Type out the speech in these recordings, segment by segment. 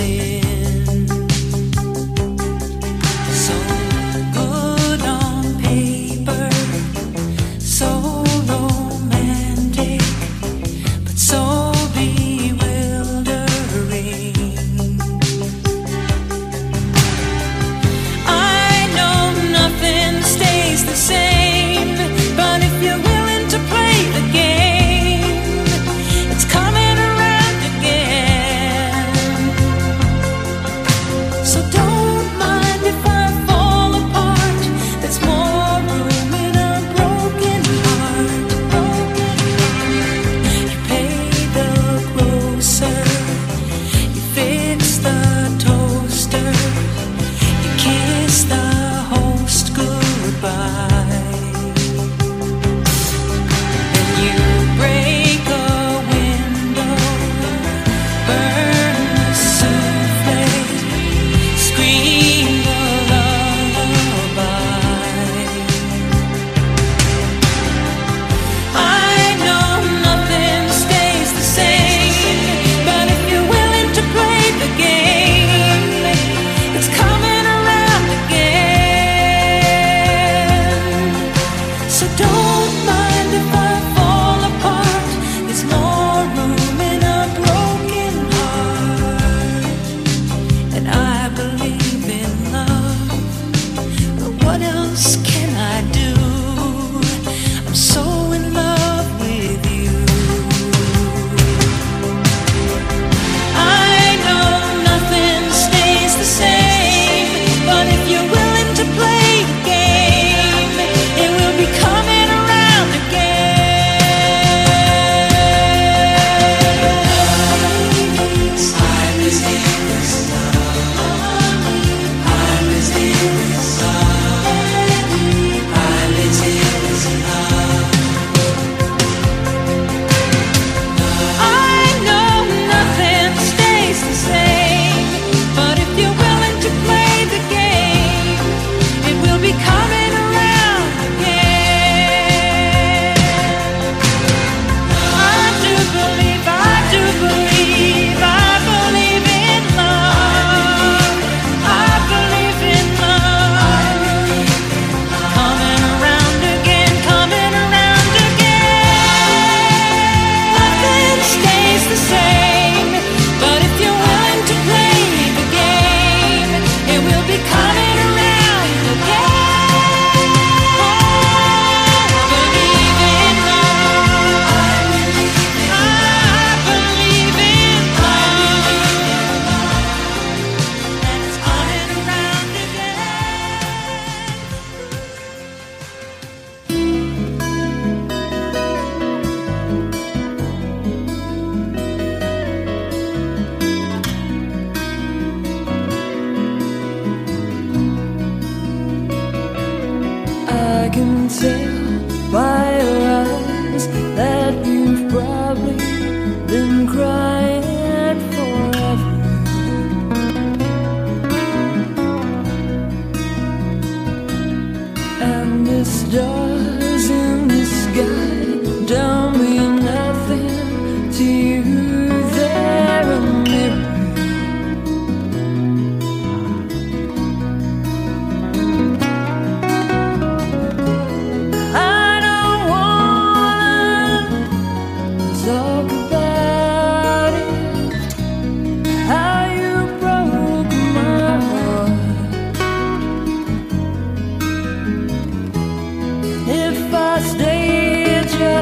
see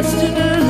destiny.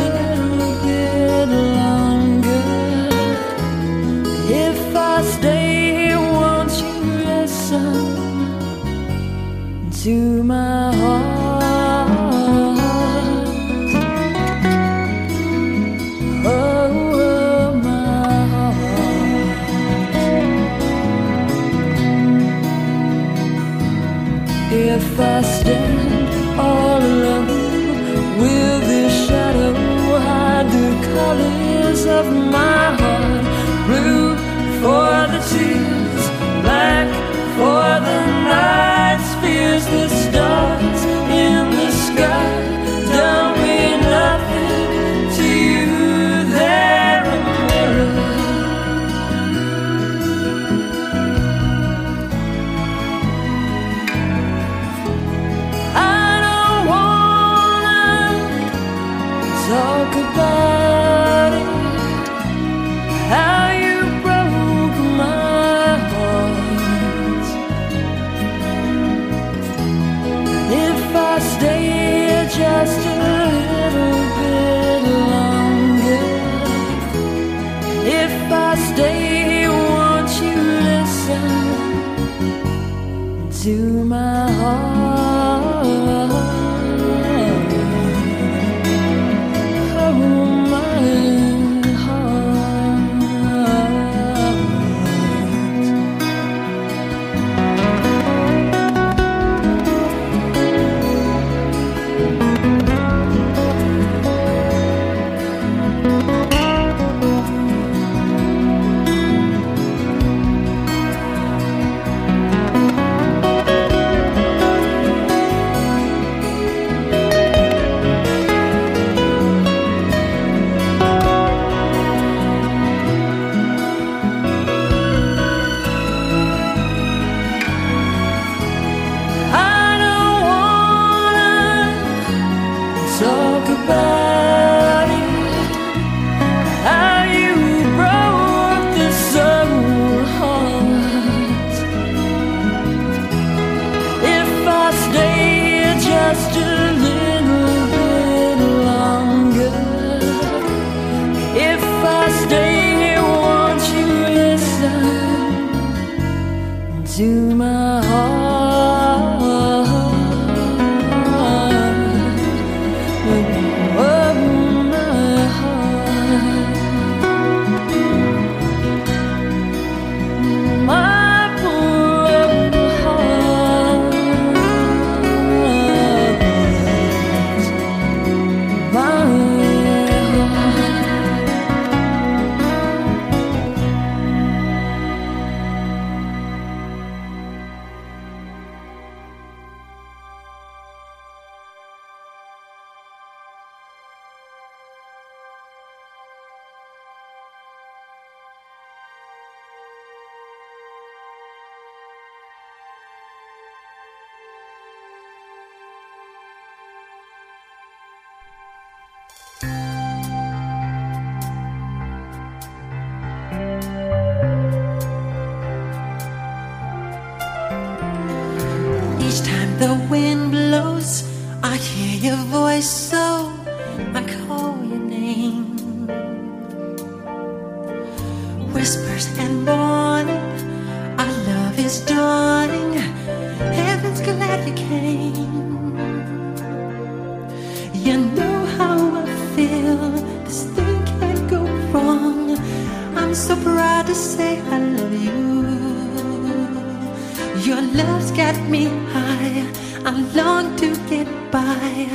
Love's got me high. I long to get by.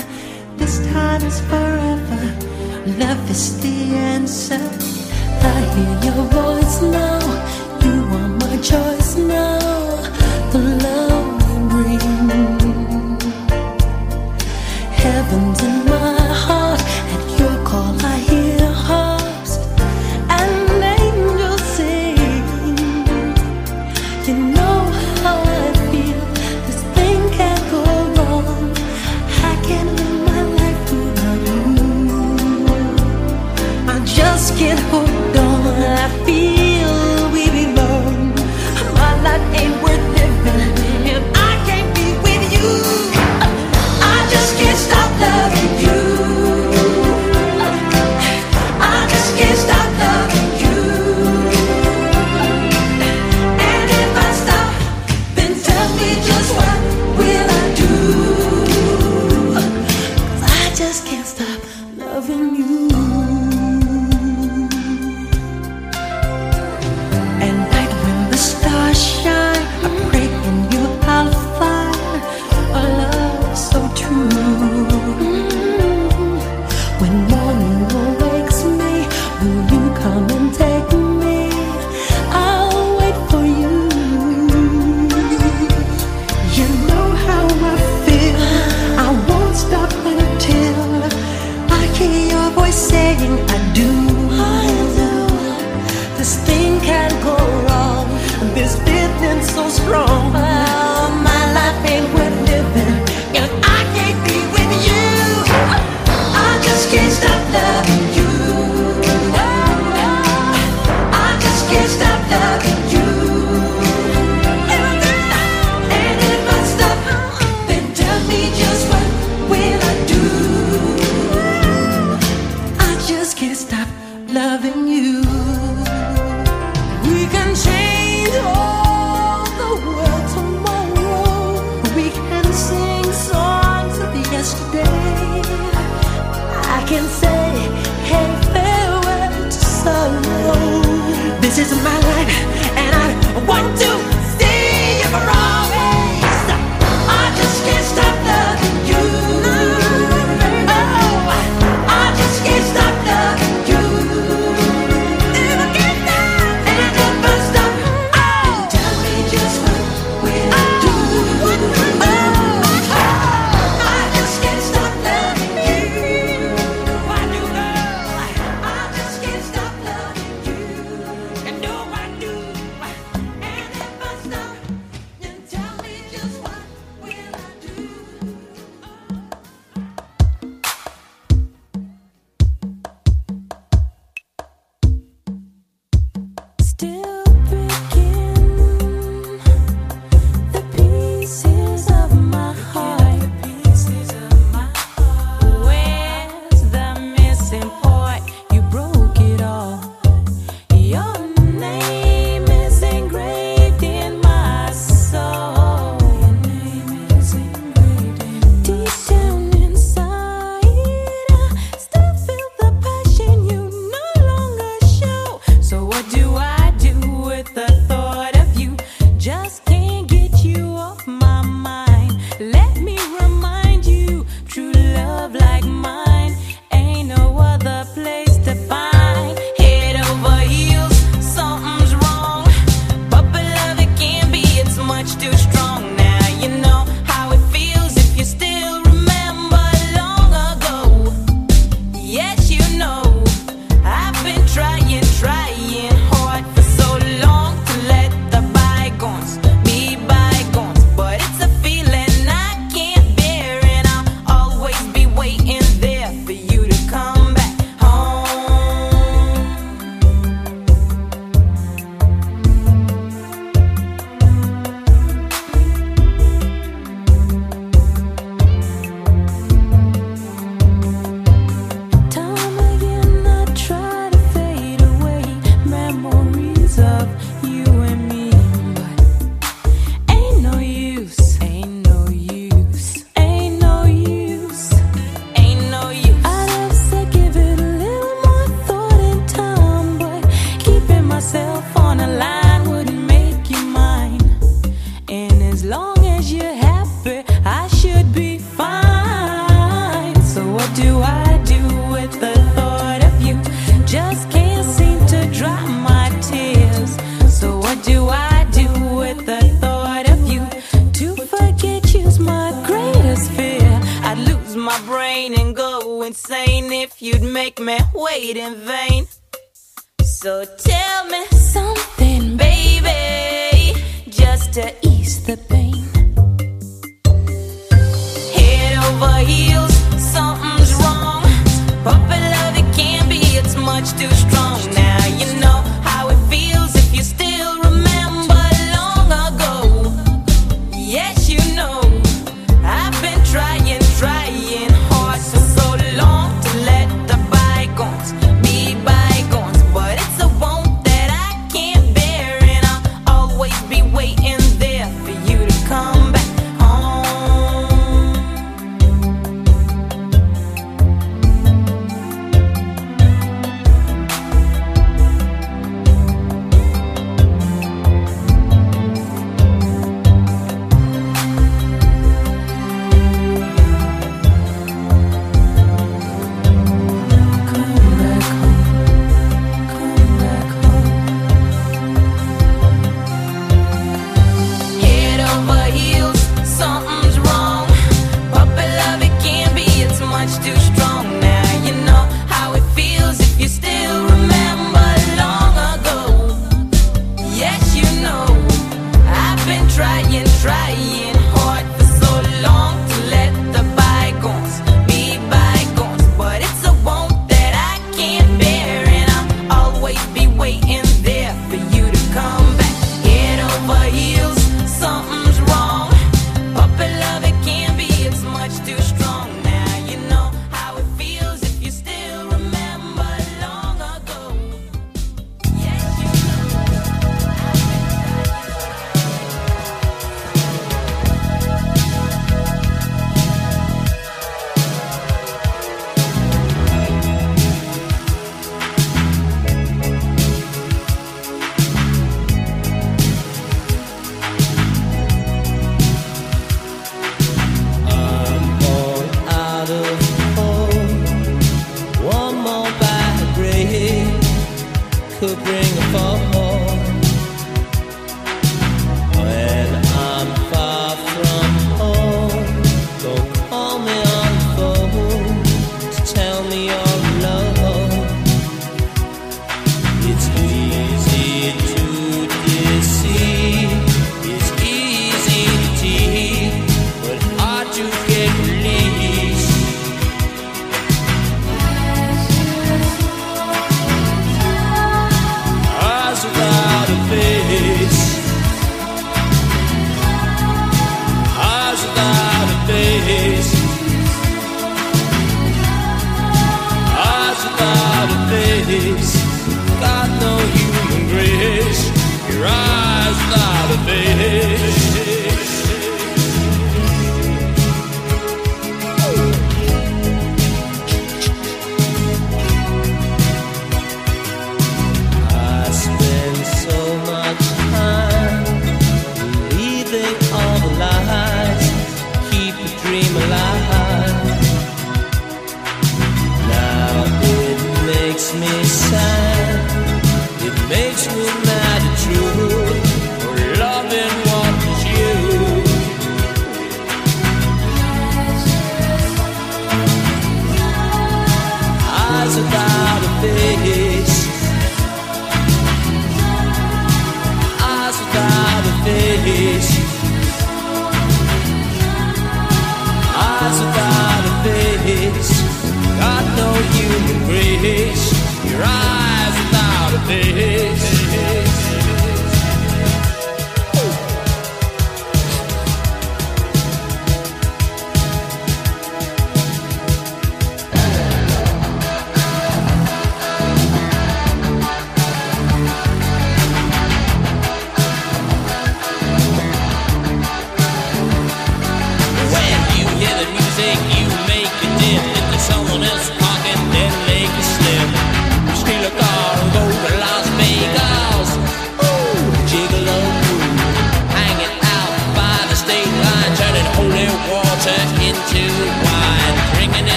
This time is forever. Love is the answer. I hear your voice now. You are my choice now. The love we bring. Heaven's